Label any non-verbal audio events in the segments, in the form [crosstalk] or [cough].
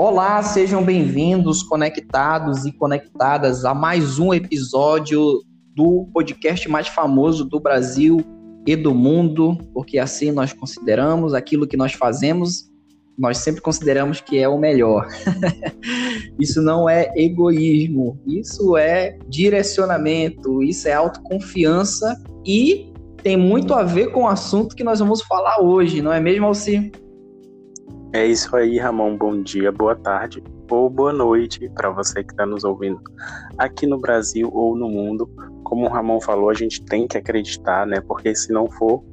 Olá, sejam bem-vindos, conectados e conectadas a mais um episódio do podcast mais famoso do Brasil e do mundo, porque assim nós consideramos aquilo que nós fazemos, nós sempre consideramos que é o melhor. [laughs] isso não é egoísmo, isso é direcionamento, isso é autoconfiança e tem muito a ver com o assunto que nós vamos falar hoje, não é mesmo, Alci? É isso aí, Ramon. Bom dia, boa tarde ou boa noite para você que está nos ouvindo aqui no Brasil ou no mundo. Como o Ramon falou, a gente tem que acreditar, né? Porque se não for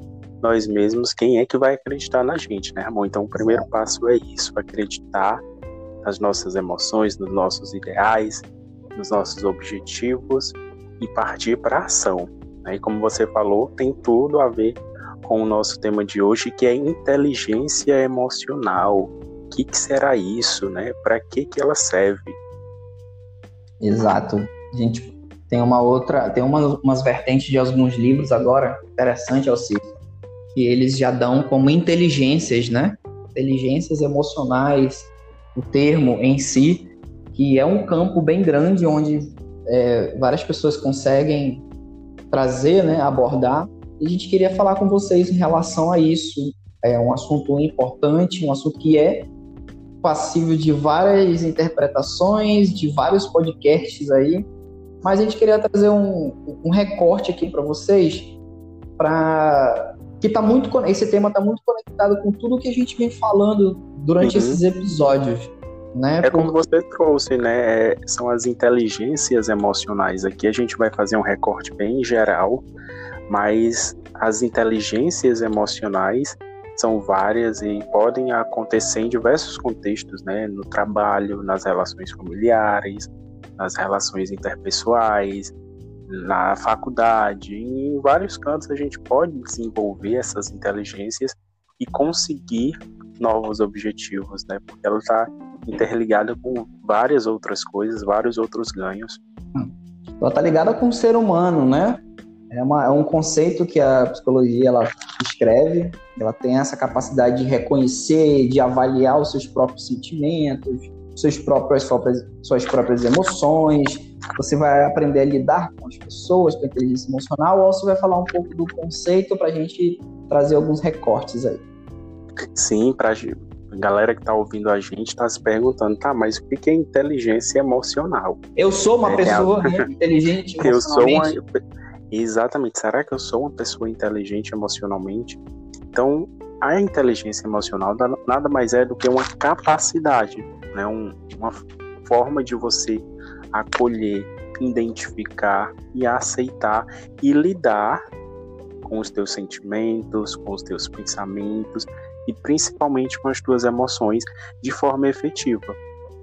nós mesmos, quem é que vai acreditar na gente, né, Ramon? Então, o primeiro passo é isso: acreditar nas nossas emoções, nos nossos ideais, nos nossos objetivos e partir para a ação. Né? E como você falou, tem tudo a ver com o nosso tema de hoje, que é inteligência emocional. O que, que será isso, né? Para que, que ela serve? Exato. A gente tem uma outra, tem uma, umas vertentes de alguns livros agora, interessante, Alcir, que eles já dão como inteligências, né? Inteligências emocionais, o termo em si, que é um campo bem grande onde é, várias pessoas conseguem trazer, né, abordar e a gente queria falar com vocês em relação a isso. É um assunto importante, um assunto que é passível de várias interpretações, de vários podcasts aí, mas a gente queria trazer um, um recorte aqui para vocês, para que tá muito esse tema está muito conectado com tudo que a gente vem falando durante uhum. esses episódios. Né? É como você trouxe, né? São as inteligências emocionais. Aqui a gente vai fazer um recorte bem geral mas as inteligências emocionais são várias e podem acontecer em diversos contextos, né? No trabalho, nas relações familiares, nas relações interpessoais, na faculdade, em vários cantos a gente pode desenvolver essas inteligências e conseguir novos objetivos, né? Porque ela está interligada com várias outras coisas, vários outros ganhos. Ela está ligada com o ser humano, né? É, uma, é um conceito que a psicologia ela escreve, ela tem essa capacidade de reconhecer, de avaliar os seus próprios sentimentos, seus próprios, suas próprias emoções. Você vai aprender a lidar com as pessoas, com a inteligência emocional, ou você vai falar um pouco do conceito para a gente trazer alguns recortes aí. Sim, para a galera que está ouvindo a gente está se perguntando, tá, mas o que é inteligência emocional? Eu sou uma é, pessoa inteligente emocionalmente. [laughs] Eu sou uma Exatamente. Será que eu sou uma pessoa inteligente emocionalmente? Então, a inteligência emocional nada mais é do que uma capacidade, né? Um, uma forma de você acolher, identificar e aceitar e lidar com os teus sentimentos, com os teus pensamentos e principalmente com as tuas emoções de forma efetiva,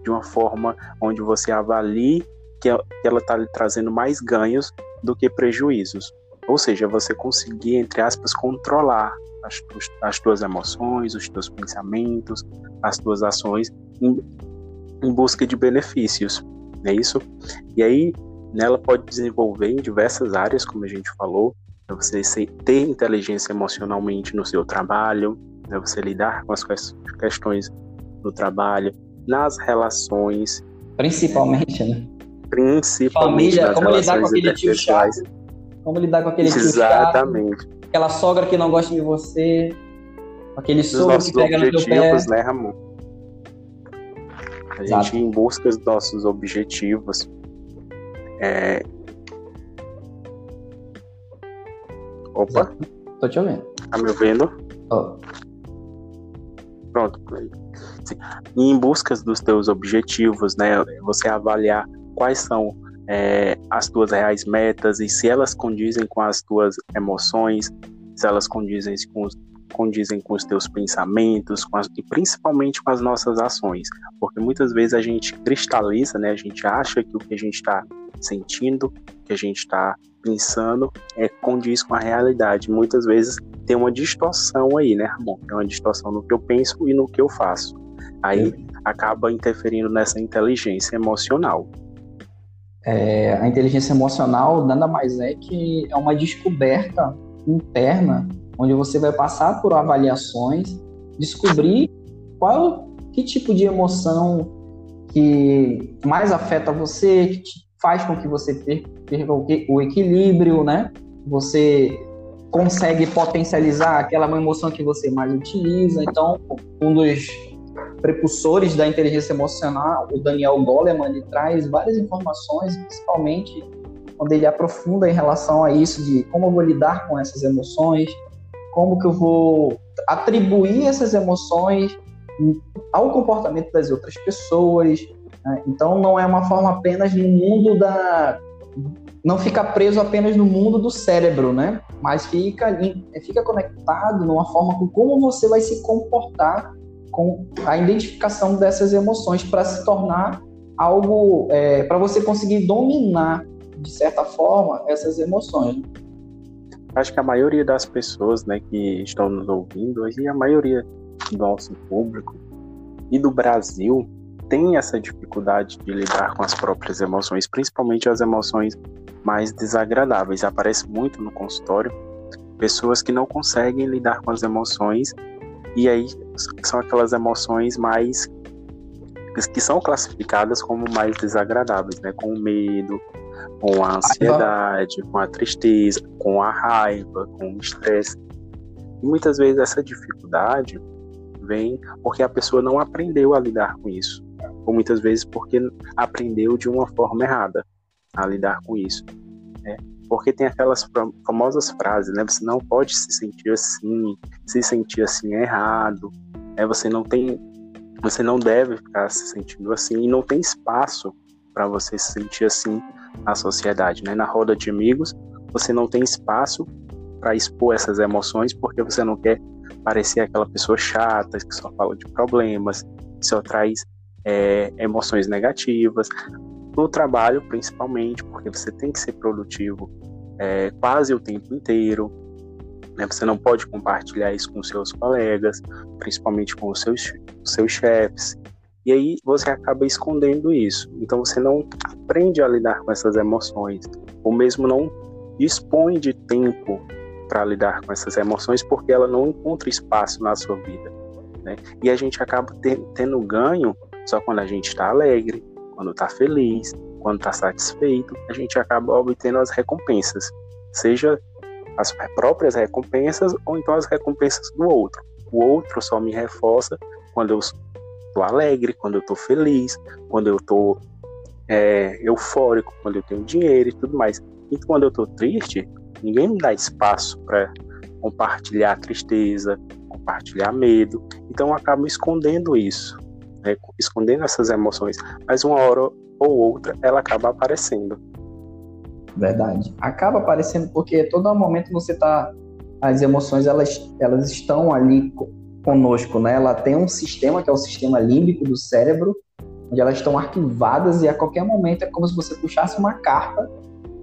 de uma forma onde você avalie que ela está lhe trazendo mais ganhos do que prejuízos. Ou seja, você conseguir, entre aspas, controlar as, as tuas emoções, os teus pensamentos, as tuas ações em, em busca de benefícios. É isso? E aí, nela pode desenvolver em diversas áreas, como a gente falou, é você ter inteligência emocionalmente no seu trabalho, é você lidar com as questões do trabalho, nas relações. Principalmente, né? Principalmente Família, como lidar com aquele tio chato. Como lidar com aquele tio Exatamente. chato. Aquela sogra que não gosta de você. Aquele sogro que pega no teu pé. né, Ramon? A Exato. gente em busca dos nossos objetivos. É... Opa. Exato. Tô te ouvindo. Tá me ouvindo? Oh. Pronto. Sim. em busca dos teus objetivos, né? Você avaliar quais são é, as tuas reais metas e se elas condizem com as tuas emoções, se elas condizem com os, condizem com os teus pensamentos com as, e principalmente com as nossas ações, porque muitas vezes a gente cristaliza, né? A gente acha que o que a gente está sentindo, que a gente está pensando, é condiz com a realidade. Muitas vezes tem uma distorção aí, né, Ramon? Tem uma distorção no que eu penso e no que eu faço. Aí acaba interferindo nessa inteligência emocional. É, a inteligência emocional nada mais é que é uma descoberta interna, onde você vai passar por avaliações, descobrir qual que tipo de emoção que mais afeta você, que faz com que você perca o equilíbrio, né? Você consegue potencializar aquela emoção que você mais utiliza. Então, um dos precursores da inteligência emocional, o Daniel Goleman, ele traz várias informações, principalmente quando ele aprofunda em relação a isso de como eu vou lidar com essas emoções, como que eu vou atribuir essas emoções ao comportamento das outras pessoas. Né? Então, não é uma forma apenas no mundo da não fica preso apenas no mundo do cérebro, né? Mas fica fica conectado numa forma com como você vai se comportar com a identificação dessas emoções para se tornar algo é, para você conseguir dominar de certa forma essas emoções. Acho que a maioria das pessoas, né, que estão nos ouvindo e a maioria do nosso público e do Brasil tem essa dificuldade de lidar com as próprias emoções, principalmente as emoções mais desagradáveis. Aparece muito no consultório pessoas que não conseguem lidar com as emoções e aí são aquelas emoções mais que são classificadas como mais desagradáveis, né? Com o medo, com a ansiedade, com a tristeza, com a raiva, com o estresse. E muitas vezes essa dificuldade vem porque a pessoa não aprendeu a lidar com isso, ou muitas vezes porque aprendeu de uma forma errada a lidar com isso. Né? Porque tem aquelas famosas frases, né? Você não pode se sentir assim, se sentir assim é errado, né? Você não tem, você não deve ficar se sentindo assim e não tem espaço para você se sentir assim na sociedade, né? Na roda de amigos, você não tem espaço para expor essas emoções porque você não quer parecer aquela pessoa chata que só fala de problemas, que só traz é, emoções negativas. No trabalho, principalmente, porque você tem que ser produtivo é, quase o tempo inteiro. Né? Você não pode compartilhar isso com seus colegas, principalmente com os seus, seus chefes. E aí você acaba escondendo isso. Então você não aprende a lidar com essas emoções, ou mesmo não dispõe de tempo para lidar com essas emoções porque ela não encontra espaço na sua vida. Né? E a gente acaba tendo ganho só quando a gente está alegre, quando está feliz, quando está satisfeito, a gente acaba obtendo as recompensas, seja as próprias recompensas ou então as recompensas do outro. O outro só me reforça quando eu estou alegre, quando eu estou feliz, quando eu estou é, eufórico, quando eu tenho dinheiro e tudo mais. E quando eu estou triste, ninguém me dá espaço para compartilhar tristeza, compartilhar medo. Então eu acabo escondendo isso né, escondendo essas emoções, mas uma hora ou outra ela acaba aparecendo. Verdade. Acaba aparecendo porque todo momento você tá as emoções elas elas estão ali conosco, né? Ela tem um sistema que é o sistema límbico do cérebro, onde elas estão arquivadas e a qualquer momento é como se você puxasse uma carta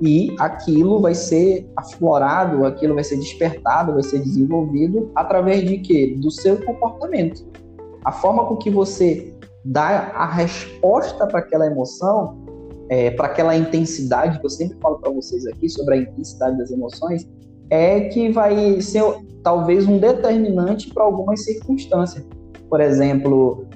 e aquilo vai ser aflorado, aquilo vai ser despertado, vai ser desenvolvido através de quê? Do seu comportamento a forma com que você dá a resposta para aquela emoção, é, para aquela intensidade que eu sempre falo para vocês aqui sobre a intensidade das emoções, é que vai ser talvez um determinante para algumas circunstâncias. Por exemplo,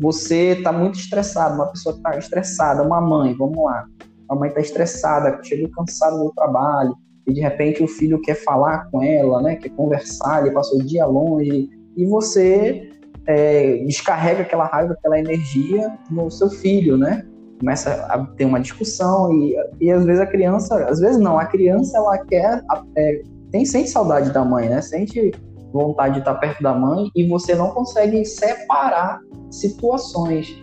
você está muito estressado, uma pessoa está estressada, uma mãe, vamos lá, a mãe está estressada, chegou cansada do trabalho, e de repente o filho quer falar com ela, né, quer conversar, ele passou o dia longe, e você é, descarrega aquela raiva, aquela energia no seu filho, né? Começa a ter uma discussão e, e às vezes a criança, às vezes não, a criança ela quer, é, tem sente saudade da mãe, né? Sente vontade de estar perto da mãe e você não consegue separar situações.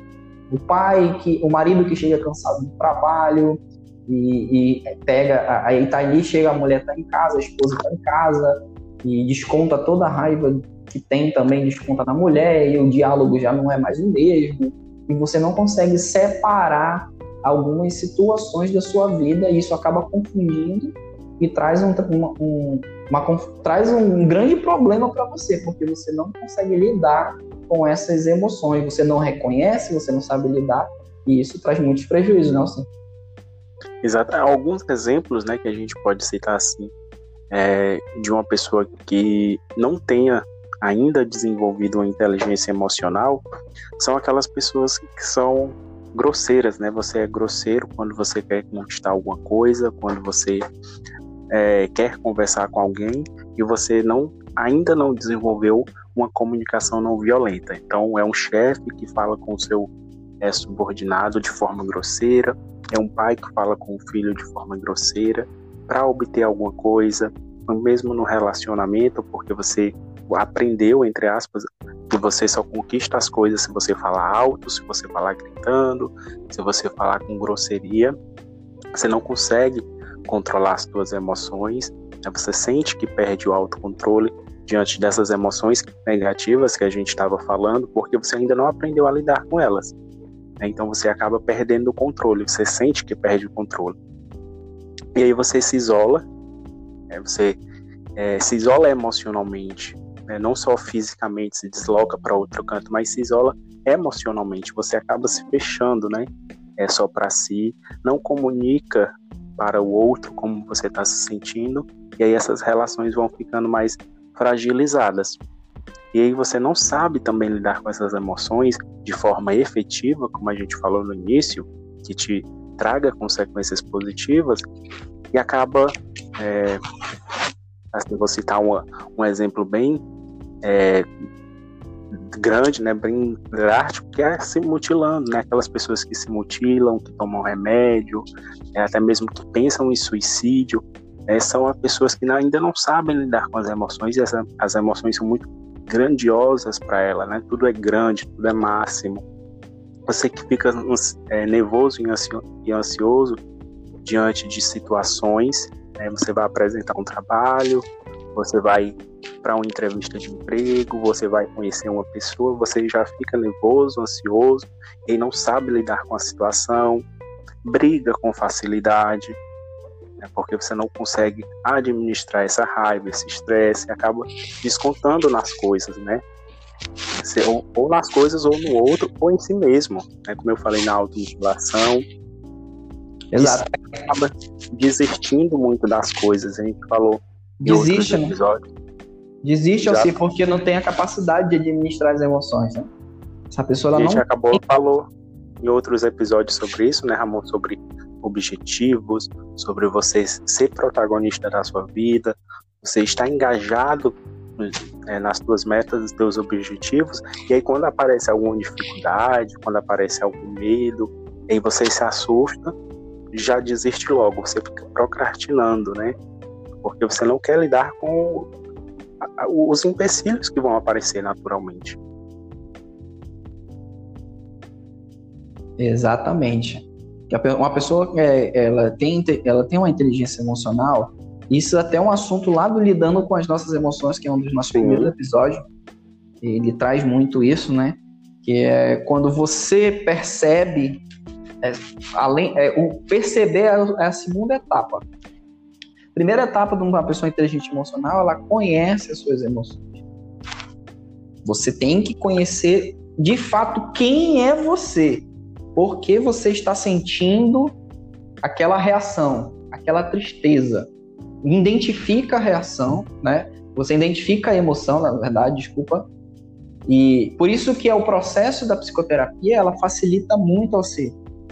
O pai que, o marido que chega cansado do trabalho e, e pega, aí tá ali, chega a mulher tá em casa, a esposa tá em casa e desconta toda a raiva que tem também desconta na mulher e o diálogo já não é mais o mesmo e você não consegue separar algumas situações da sua vida e isso acaba confundindo e traz um, uma, um, uma, traz um grande problema para você porque você não consegue lidar com essas emoções você não reconhece você não sabe lidar e isso traz muitos prejuízos não sim? Exato. Alguns exemplos né que a gente pode citar assim é, de uma pessoa que não tenha ainda desenvolvido uma inteligência emocional são aquelas pessoas que são grosseiras, né? Você é grosseiro quando você quer conquistar alguma coisa, quando você é, quer conversar com alguém e você não ainda não desenvolveu uma comunicação não violenta. Então, é um chefe que fala com o seu é, subordinado de forma grosseira, é um pai que fala com o filho de forma grosseira para obter alguma coisa, mesmo no relacionamento, porque você aprendeu, entre aspas, que você só conquista as coisas se você falar alto, se você falar gritando, se você falar com grosseria. Você não consegue controlar as suas emoções, né? você sente que perde o autocontrole diante dessas emoções negativas que a gente estava falando, porque você ainda não aprendeu a lidar com elas. Né? Então você acaba perdendo o controle, você sente que perde o controle. E aí você se isola, né? você é, se isola emocionalmente, né? não só fisicamente se desloca para outro canto, mas se isola emocionalmente. Você acaba se fechando, né? É só para si, não comunica para o outro como você está se sentindo, e aí essas relações vão ficando mais fragilizadas. E aí você não sabe também lidar com essas emoções de forma efetiva, como a gente falou no início, que te traga consequências positivas e acaba, é, assim, vou citar uma, um exemplo bem é, grande, né, bem drástico, que é se mutilando, né, aquelas pessoas que se mutilam, que tomam remédio, é, até mesmo que pensam em suicídio, é, são pessoas que ainda não sabem lidar com as emoções e as, as emoções são muito grandiosas para ela, né? Tudo é grande, tudo é máximo. Você que fica é, nervoso e ansioso diante de situações, né? você vai apresentar um trabalho, você vai para uma entrevista de emprego, você vai conhecer uma pessoa, você já fica nervoso, ansioso e não sabe lidar com a situação, briga com facilidade, né? porque você não consegue administrar essa raiva, esse estresse, acaba descontando nas coisas, né? Ou, ou, nas coisas, ou no outro, ou em si mesmo, né? Como eu falei na automutilação. Exato. acaba desistindo muito das coisas. A gente falou Desiste, né? Desiste, assim, porque não tem a capacidade de administrar as emoções, né? Essa pessoa ela a gente não... acabou falou em outros episódios sobre isso, né, Ramon? Sobre objetivos, sobre você ser protagonista da sua vida, você estar engajado é, nas suas metas, nos seus objetivos, e aí quando aparece alguma dificuldade, quando aparece algum medo, aí você se assusta, já desiste logo, você fica procrastinando, né? Porque você não quer lidar com os empecilhos que vão aparecer naturalmente. Exatamente uma pessoa é, ela tem ela tem uma inteligência emocional isso é até um assunto lá do lidando com as nossas emoções que é um dos nossos Sim. primeiros episódios. Ele traz muito isso né? Que é quando você percebe é, além é, o perceber é a é segunda etapa. Primeira etapa de uma pessoa inteligente emocional ela conhece as suas emoções. Você tem que conhecer de fato quem é você. Por que você está sentindo aquela reação, aquela tristeza. Identifica a reação, né? Você identifica a emoção, na verdade, desculpa. E por isso que é o processo da psicoterapia, ela facilita muito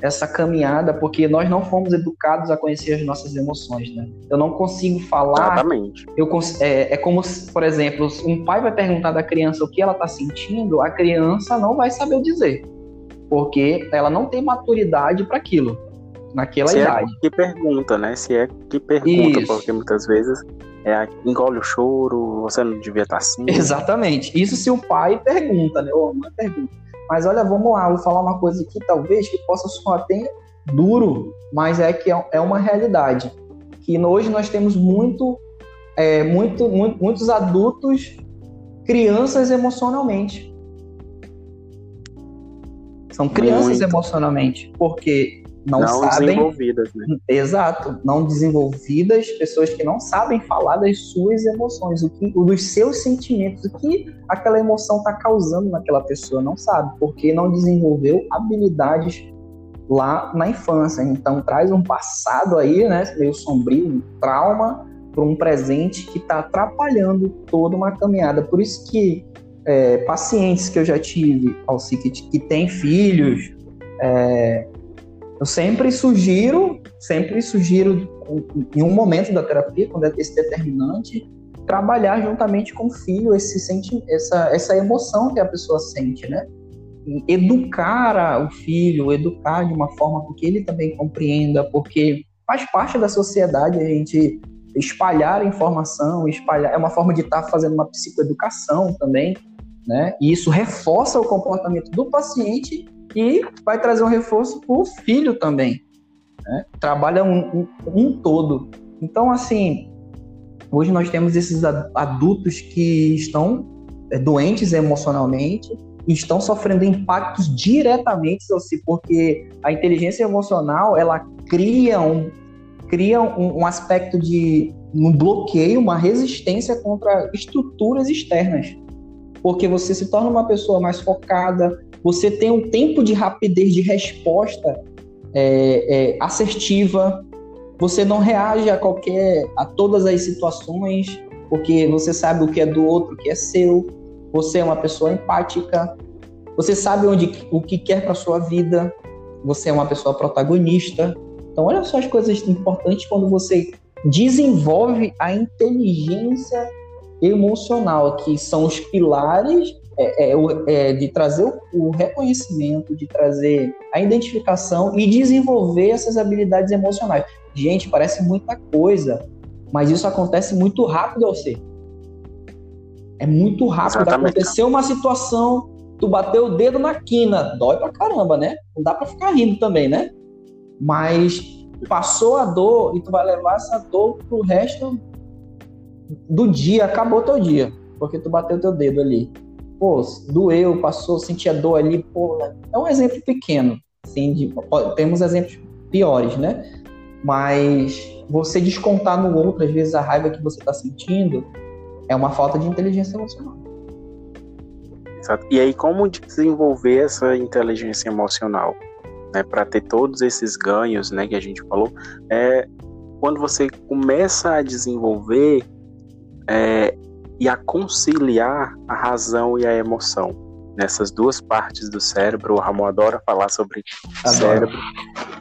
essa caminhada, porque nós não fomos educados a conhecer as nossas emoções, né? Eu não consigo falar. Exatamente. Eu, é, é como, por exemplo, um pai vai perguntar da criança o que ela está sentindo, a criança não vai saber dizer porque ela não tem maturidade para aquilo naquela Se é idade. É que pergunta, né? Se é que pergunta, Isso. porque muitas vezes é engole o choro, você não devia estar assim. Exatamente. Isso se o pai pergunta, né? Ou uma pergunta. Mas olha, vamos lá, vou falar uma coisa aqui, talvez que possa soar até duro, mas é que é, é uma realidade. Que hoje nós temos muito, é, muito, muito muitos adultos crianças emocionalmente. São crianças Muito. emocionalmente, porque não, não sabem. desenvolvidas, né? Exato, não desenvolvidas, pessoas que não sabem falar das suas emoções, o que, dos seus sentimentos, o que aquela emoção está causando naquela pessoa, não sabe, porque não desenvolveu habilidades lá na infância. Então traz um passado aí, né, meio sombrio, um trauma, por um presente que está atrapalhando toda uma caminhada. Por isso que é, pacientes que eu já tive, Alci, que, que têm filhos, é, eu sempre sugiro, sempre sugiro em um momento da terapia, quando é esse determinante, trabalhar juntamente com o filho esse senti essa, essa emoção que a pessoa sente, né? Educar o filho, educar de uma forma que ele também compreenda, porque faz parte da sociedade a gente espalhar informação, espalhar é uma forma de estar tá fazendo uma psicoeducação também, né? E isso reforça o comportamento do paciente e vai trazer um reforço para o filho também. Né? Trabalha um, um, um todo. Então, assim, hoje nós temos esses adultos que estão é, doentes emocionalmente e estão sofrendo impactos diretamente, porque a inteligência emocional ela cria um, cria um, um aspecto de um bloqueio, uma resistência contra estruturas externas. Porque você se torna uma pessoa mais focada, você tem um tempo de rapidez de resposta é, é, assertiva, você não reage a qualquer, a todas as situações, porque você sabe o que é do outro, o que é seu, você é uma pessoa empática, você sabe onde, o que quer para sua vida, você é uma pessoa protagonista. Então, olha só as coisas importantes quando você desenvolve a inteligência emocional, que são os pilares é, é, é, de trazer o, o, reconhecimento, de trazer a identificação e desenvolver essas habilidades emocionais. Gente, parece muita coisa, mas isso acontece muito rápido ao ser. É muito rápido. Exatamente. Aconteceu uma situação, tu bateu o dedo na quina, dói pra caramba, né? Não dá pra ficar rindo também, né? Mas passou a dor e tu vai levar essa dor pro resto do dia, acabou teu dia, porque tu bateu teu dedo ali. Pô, doeu, passou, sentia dor ali, pô, é um exemplo pequeno, assim, de, temos exemplos piores, né? Mas você descontar no outro, às vezes, a raiva que você está sentindo, é uma falta de inteligência emocional. E aí, como desenvolver essa inteligência emocional? Né, para ter todos esses ganhos né, que a gente falou, é quando você começa a desenvolver é, e a conciliar a razão e a emoção. Nessas duas partes do cérebro, o Ramon adora falar sobre o cérebro.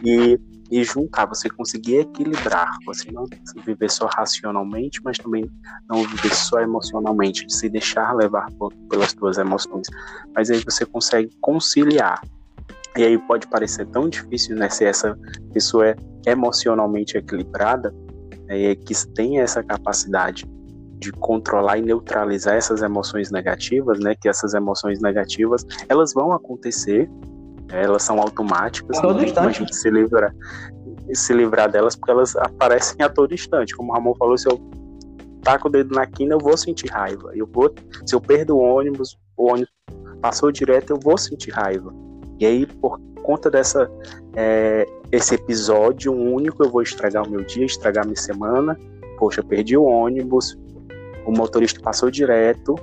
E e juntar, você conseguir equilibrar, você não viver só racionalmente, mas também não viver só emocionalmente, se deixar levar pelas suas emoções. Mas aí você consegue conciliar. E aí pode parecer tão difícil, né, se essa pessoa é emocionalmente equilibrada, é, que tem essa capacidade de controlar e neutralizar essas emoções negativas, né, que essas emoções negativas, elas vão acontecer, elas são automáticas, todo instante. a gente se livrar, se livrar delas, porque elas aparecem a todo instante. Como o Ramon falou, se eu taco o dedo na quina, eu vou sentir raiva. Eu vou, se eu perdo o ônibus, o ônibus passou direto, eu vou sentir raiva. E aí, por conta dessa é, esse episódio único, eu vou estragar o meu dia, estragar a minha semana. Poxa, perdi o ônibus, o motorista passou direto.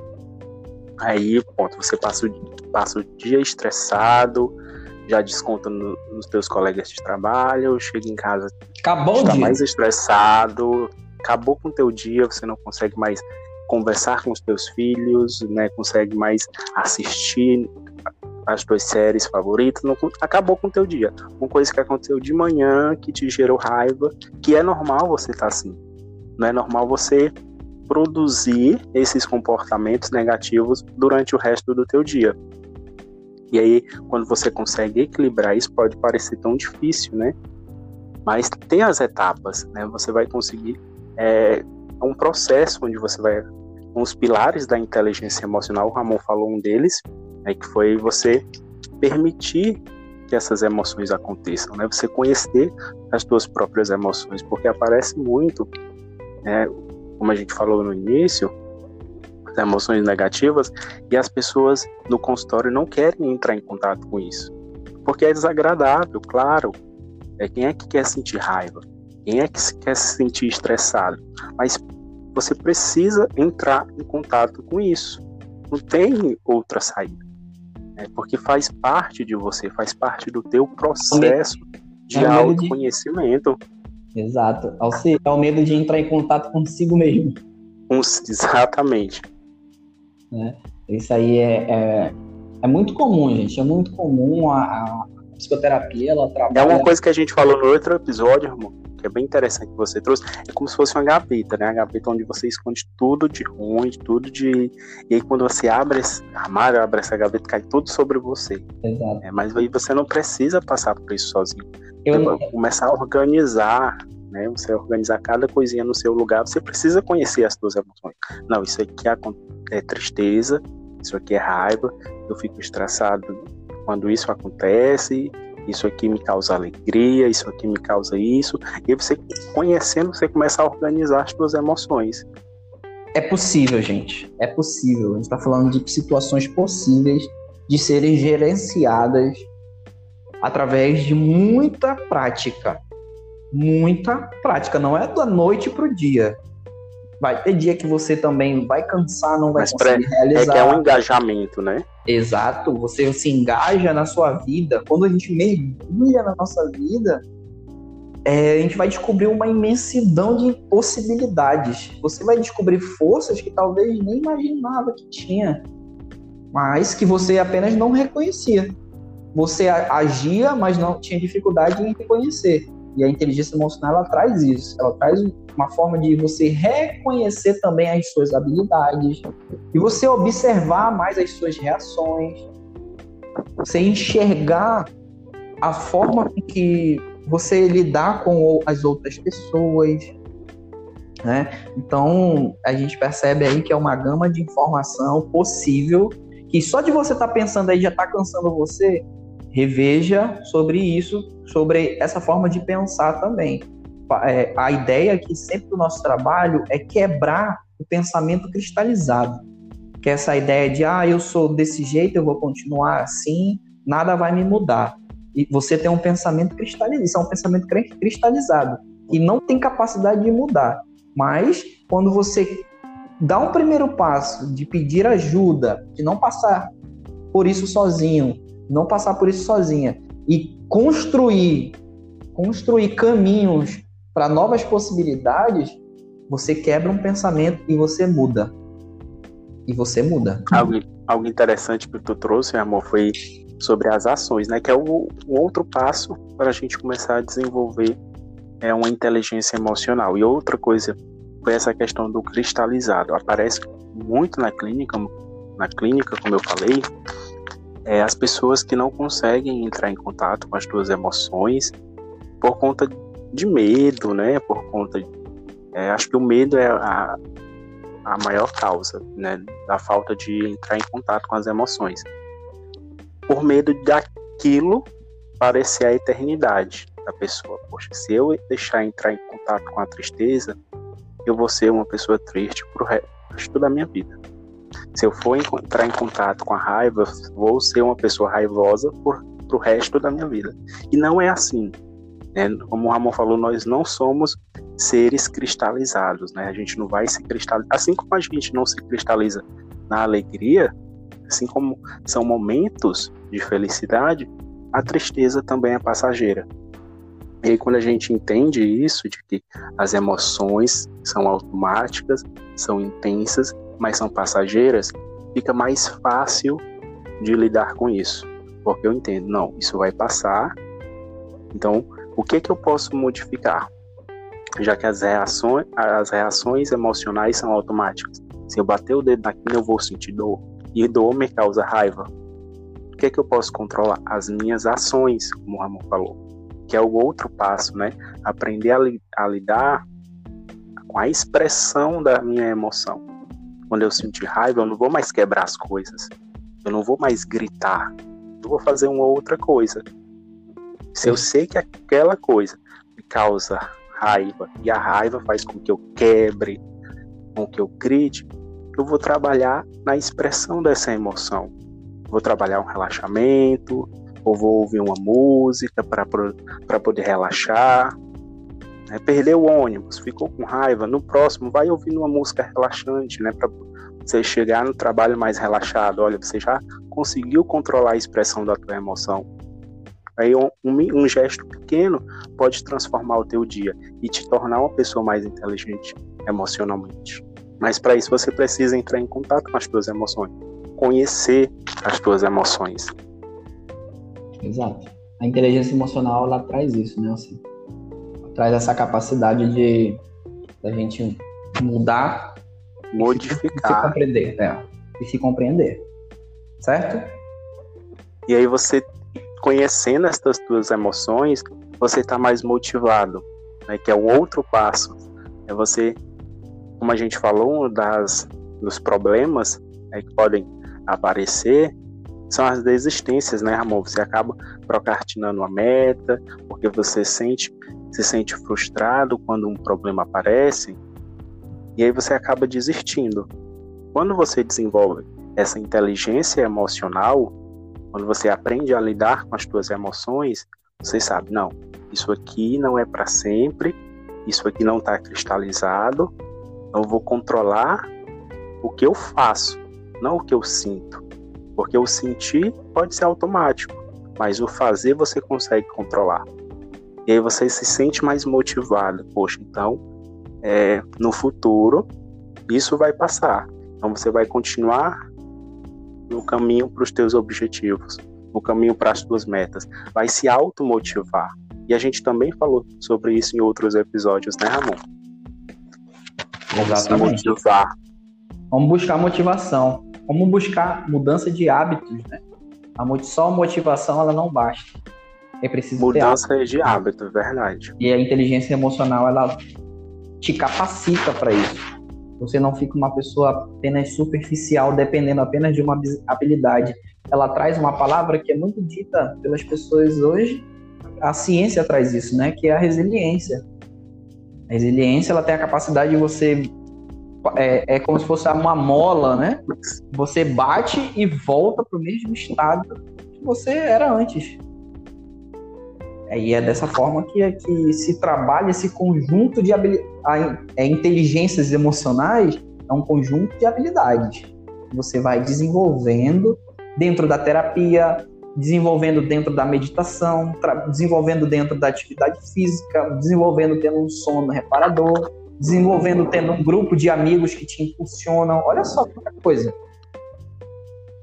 Aí, ponto, você passa o, passa o dia estressado, já desconta no, nos teus colegas de trabalho, chega em casa, acabou está mais estressado, acabou com o teu dia, você não consegue mais conversar com os teus filhos, né, consegue mais assistir as tuas séries favoritas, não, acabou com o teu dia. Uma coisa que aconteceu de manhã, que te gerou raiva, que é normal você estar tá assim. Não é normal você produzir esses comportamentos negativos durante o resto do teu dia. E aí, quando você consegue equilibrar isso, pode parecer tão difícil, né? Mas tem as etapas, né? Você vai conseguir. É, é um processo onde você vai. Os pilares da inteligência emocional, o Ramon falou um deles, né, que foi você permitir que essas emoções aconteçam, né? Você conhecer as suas próprias emoções, porque aparece muito, né, como a gente falou no início, emoções negativas e as pessoas no consultório não querem entrar em contato com isso. Porque é desagradável, claro. É quem é que quer sentir raiva? Quem é que quer se sentir estressado? Mas você precisa entrar em contato com isso. Não tem outra saída. É porque faz parte de você, faz parte do teu processo de autoconhecimento. Exato. É o medo de entrar em contato consigo mesmo. Exatamente. Né? Isso aí é, é, é, muito comum, gente. É muito comum a, a psicoterapia, ela trabalha... É uma coisa que a gente falou no outro episódio, irmão, que é bem interessante que você trouxe. É como se fosse uma gaveta, né? A gaveta onde você esconde tudo de ruim, tudo de... E aí quando você abre esse armário, abre essa gaveta, cai tudo sobre você. Exato. É, mas aí você não precisa passar por isso sozinho. Eu... Começar a organizar né? Você organizar cada coisinha no seu lugar, você precisa conhecer as suas emoções. Não, isso aqui é tristeza, isso aqui é raiva, eu fico estressado quando isso acontece, isso aqui me causa alegria, isso aqui me causa isso. E você conhecendo, você começa a organizar as suas emoções. É possível, gente. É possível. A gente está falando de situações possíveis de serem gerenciadas através de muita prática. Muita prática. Não é da noite para o dia. Vai ter dia que você também vai cansar, não vai Mas conseguir realizar. É que é um engajamento, né? Exato. Você se engaja na sua vida. Quando a gente mergulha na nossa vida, é, a gente vai descobrir uma imensidão de possibilidades. Você vai descobrir forças que talvez nem imaginava que tinha, mas que você apenas não reconhecia. Você agia, mas não tinha dificuldade em reconhecer. E a inteligência emocional ela traz isso. Ela traz uma forma de você reconhecer também as suas habilidades e você observar mais as suas reações. Você enxergar a forma que você lidar com as outras pessoas. Né? Então, a gente percebe aí que é uma gama de informação possível que só de você estar tá pensando aí já está cansando você, reveja sobre isso, sobre essa forma de pensar também. É, a ideia aqui sempre do nosso trabalho é quebrar o pensamento cristalizado, que é essa ideia de ah, eu sou desse jeito, eu vou continuar assim, nada vai me mudar. E você tem um pensamento cristalizado, isso é um pensamento cristalizado, que não tem capacidade de mudar. Mas quando você dá um primeiro passo de pedir ajuda, de não passar por isso sozinho, não passar por isso sozinha e construir construir caminhos para novas possibilidades, você quebra um pensamento e você muda. E você muda. Algo, algo interessante que tu trouxe, amor, foi sobre as ações, né? Que é o, o outro passo para a gente começar a desenvolver é uma inteligência emocional. E outra coisa foi essa questão do cristalizado. Aparece muito na clínica, na clínica, como eu falei, é, as pessoas que não conseguem entrar em contato com as suas emoções por conta de medo, né? Por conta de, é, acho que o medo é a, a maior causa, né? Da falta de entrar em contato com as emoções. Por medo daquilo parecer a eternidade da pessoa. Poxa, se eu deixar entrar em contato com a tristeza, eu vou ser uma pessoa triste pro resto da minha vida. Se eu for entrar em contato com a raiva, vou ser uma pessoa raivosa por, pro resto da minha vida. E não é assim. Né? Como o Ramon falou, nós não somos seres cristalizados, né? A gente não vai se cristalizar. Assim como a gente não se cristaliza na alegria, assim como são momentos de felicidade, a tristeza também é passageira. E aí, quando a gente entende isso, de que as emoções são automáticas, são intensas mas são passageiras, fica mais fácil de lidar com isso. Porque eu entendo, não, isso vai passar. Então, o que que eu posso modificar? Já que as reações, as reações emocionais são automáticas. Se eu bater o dedo na quina, eu vou sentir dor. E dor me causa raiva. O que que eu posso controlar? As minhas ações, como o Ramon falou. Que é o outro passo, né? Aprender a, li a lidar com a expressão da minha emoção quando eu sentir raiva, eu não vou mais quebrar as coisas. Eu não vou mais gritar. Eu vou fazer uma outra coisa. Se eu sei que aquela coisa me causa raiva e a raiva faz com que eu quebre, com que eu grite, eu vou trabalhar na expressão dessa emoção. Vou trabalhar um relaxamento, ou vou ouvir uma música para poder relaxar, né? Perdeu o ônibus, ficou com raiva, no próximo vai ouvindo uma música relaxante, né? Para você chegar no trabalho mais relaxado. Olha, você já conseguiu controlar a expressão da tua emoção. Aí um, um, gesto pequeno pode transformar o teu dia e te tornar uma pessoa mais inteligente emocionalmente. Mas para isso você precisa entrar em contato com as tuas emoções, conhecer as tuas emoções. Exato. A inteligência emocional ela traz isso, né? Assim, traz essa capacidade de da gente mudar, modificar, e se, compreender, é, e se compreender, certo? E aí você conhecendo essas tuas emoções, você está mais motivado, né? Que é o outro passo. É você, como a gente falou, das dos problemas né, que podem aparecer são as desistências, né, Ramon? Você acaba procrastinando a meta, porque você sente, se sente frustrado quando um problema aparece, e aí você acaba desistindo. Quando você desenvolve essa inteligência emocional, quando você aprende a lidar com as suas emoções, você sabe, não, isso aqui não é para sempre, isso aqui não está cristalizado, eu vou controlar o que eu faço, não o que eu sinto. Porque o sentir pode ser automático, mas o fazer você consegue controlar. E aí você se sente mais motivado. Poxa, então, é, no futuro, isso vai passar. Então você vai continuar no caminho para os teus objetivos, no caminho para as tuas metas. Vai se automotivar. E a gente também falou sobre isso em outros episódios, né, Ramon? Exatamente. Se motivar. Vamos buscar motivação. Vamos buscar mudança de hábitos, né? A só a motivação ela não basta. É preciso mudança de hábito, verdade. E a inteligência emocional ela te capacita para isso. Você não fica uma pessoa apenas superficial, dependendo apenas de uma habilidade. Ela traz uma palavra que é muito dita pelas pessoas hoje. A ciência traz isso, né? Que é a resiliência. A resiliência ela tem a capacidade de você é, é como se fosse uma mola, né? Você bate e volta para o mesmo estado que você era antes. É, e é dessa forma que, que se trabalha esse conjunto de é, inteligências emocionais, é um conjunto de habilidades. Você vai desenvolvendo dentro da terapia, desenvolvendo dentro da meditação, desenvolvendo dentro da atividade física, desenvolvendo tendo um sono reparador, desenvolvendo tendo um grupo de amigos que te impulsionam. Olha só quanta coisa.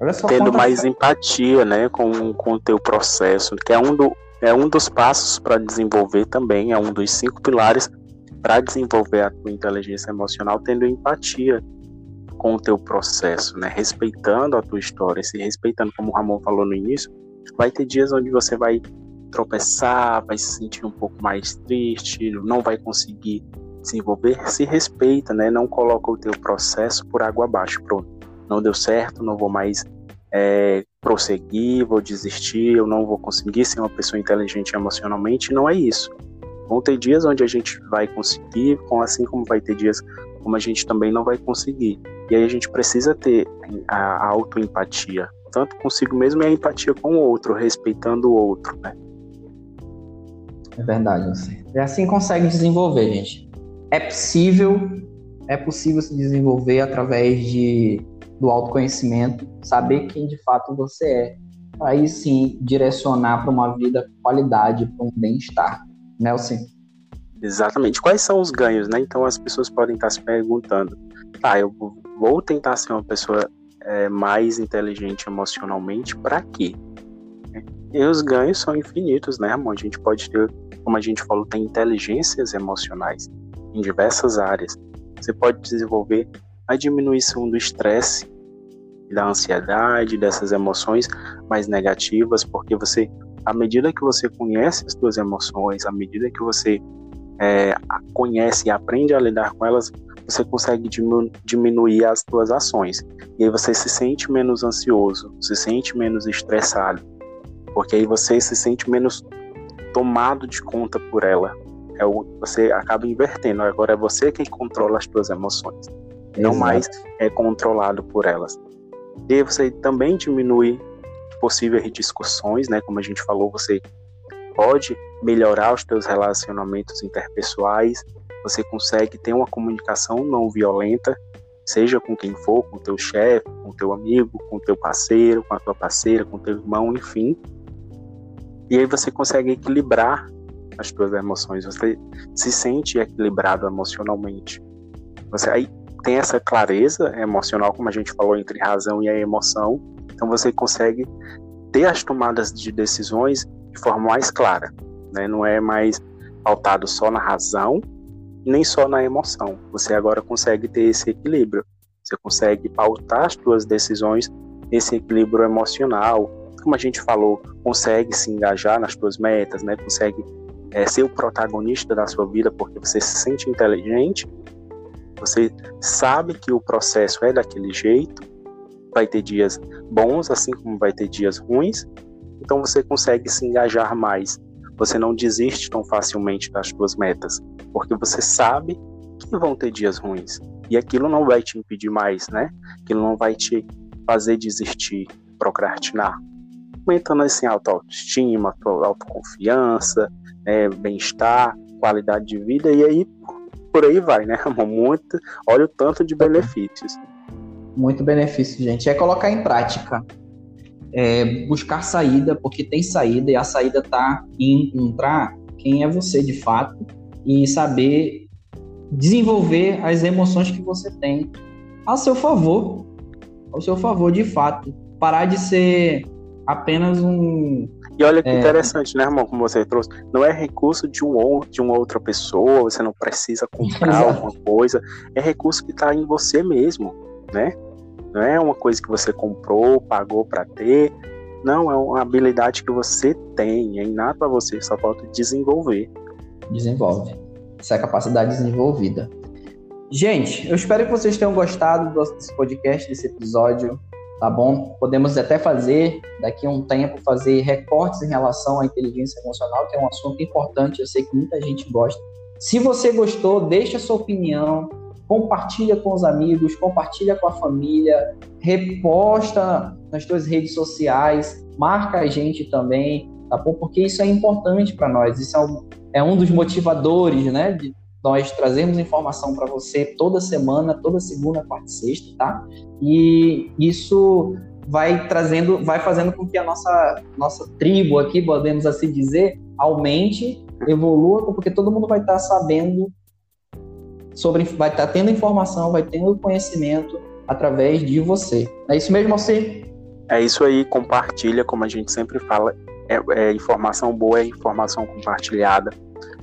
Olha só tendo mais coisa. empatia, né, com, com o teu processo, que é um, do, é um dos passos para desenvolver também, é um dos cinco pilares para desenvolver a tua inteligência emocional, tendo empatia com o teu processo, né, respeitando a tua história, se respeitando, como o Ramon falou no início, vai ter dias onde você vai tropeçar, vai se sentir um pouco mais triste, não vai conseguir desenvolver, se respeita, né? Não coloca o teu processo por água abaixo. Pronto, não deu certo, não vou mais é, prosseguir, vou desistir, eu não vou conseguir ser uma pessoa inteligente emocionalmente. Não é isso. Vão ter dias onde a gente vai conseguir, assim como vai ter dias como a gente também não vai conseguir. E aí a gente precisa ter a, autoempatia, tanto consigo mesmo e a empatia com o outro, respeitando o outro, né? É verdade, assim. É assim consegue desenvolver, gente é possível, é possível se desenvolver através de, do autoconhecimento, saber quem de fato você é, para aí sim direcionar para uma vida qualidade, para um bem-estar. Nelson? Exatamente. Quais são os ganhos, né? Então as pessoas podem estar se perguntando: ah, eu vou tentar ser uma pessoa é, mais inteligente emocionalmente, para quê? E os ganhos são infinitos, né, amor? A gente pode ter, como a gente falou, tem inteligências emocionais em diversas áreas. Você pode desenvolver a diminuição do estresse, da ansiedade, dessas emoções mais negativas, porque você, à medida que você conhece as suas emoções, à medida que você é, conhece e aprende a lidar com elas, você consegue diminuir as suas ações. E aí você se sente menos ansioso, se sente menos estressado, porque aí você se sente menos tomado de conta por ela, é o, você acaba invertendo. Agora é você quem controla as suas emoções, Exato. não mais é controlado por elas. E você também diminui possíveis discussões, né? Como a gente falou, você pode melhorar os teus relacionamentos interpessoais, você consegue ter uma comunicação não violenta, seja com quem for, com teu chefe, com teu amigo, com teu parceiro, com a tua parceira, com teu irmão, enfim. E aí você consegue equilibrar as suas emoções, você se sente equilibrado emocionalmente. Você aí tem essa clareza emocional, como a gente falou, entre razão e a emoção. Então você consegue ter as tomadas de decisões de forma mais clara, né? Não é mais pautado só na razão nem só na emoção. Você agora consegue ter esse equilíbrio. Você consegue pautar as suas decisões nesse equilíbrio emocional. Como a gente falou, consegue se engajar nas suas metas, né? Consegue é, ser o protagonista da sua vida porque você se sente inteligente. Você sabe que o processo é daquele jeito. Vai ter dias bons, assim como vai ter dias ruins. Então você consegue se engajar mais você não desiste tão facilmente das suas metas, porque você sabe que vão ter dias ruins. E aquilo não vai te impedir mais, né? Aquilo não vai te fazer desistir, procrastinar. Aumentando assim a autoestima, autoconfiança, né? bem-estar, qualidade de vida, e aí por aí vai, né? [laughs] Muito, olha o tanto de benefícios. Muito benefício, gente. É colocar em prática é, buscar saída, porque tem saída e a saída está em encontrar quem é você de fato e saber desenvolver as emoções que você tem a seu favor, ao seu favor de fato. Parar de ser apenas um. E olha que é... interessante, né, irmão, como você trouxe. Não é recurso de, um, de uma outra pessoa, você não precisa comprar alguma coisa. É recurso que está em você mesmo, né? Não é uma coisa que você comprou, pagou para ter. Não, é uma habilidade que você tem, é inato a você, só falta desenvolver. Desenvolve. Essa é a capacidade desenvolvida. Gente, eu espero que vocês tenham gostado desse podcast, desse episódio, tá bom? Podemos até fazer, daqui a um tempo, fazer recortes em relação à inteligência emocional, que é um assunto importante, eu sei que muita gente gosta. Se você gostou, deixe a sua opinião, compartilha com os amigos, compartilha com a família, reposta nas tuas redes sociais, marca a gente também, tá bom? Porque isso é importante para nós, isso é um, é um dos motivadores, né, de nós trazermos informação para você toda semana, toda segunda, quarta e sexta, tá? E isso vai trazendo, vai fazendo com que a nossa nossa tribo aqui, podemos assim dizer, aumente, evolua, porque todo mundo vai estar tá sabendo sobre vai estar tá tendo informação, vai tendo conhecimento através de você. É isso mesmo, você? É isso aí, compartilha, como a gente sempre fala, é, é informação boa, é informação compartilhada.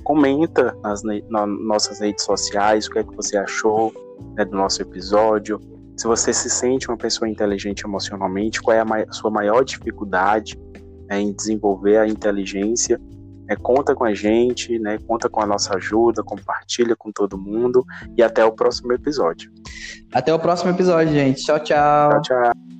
Comenta nas, nas nossas redes sociais o que é que você achou né, do nosso episódio. Se você se sente uma pessoa inteligente emocionalmente, qual é a sua maior dificuldade né, em desenvolver a inteligência é, conta com a gente, né? Conta com a nossa ajuda, compartilha com todo mundo e até o próximo episódio. Até o próximo episódio, gente. Tchau, tchau. Tchau, tchau.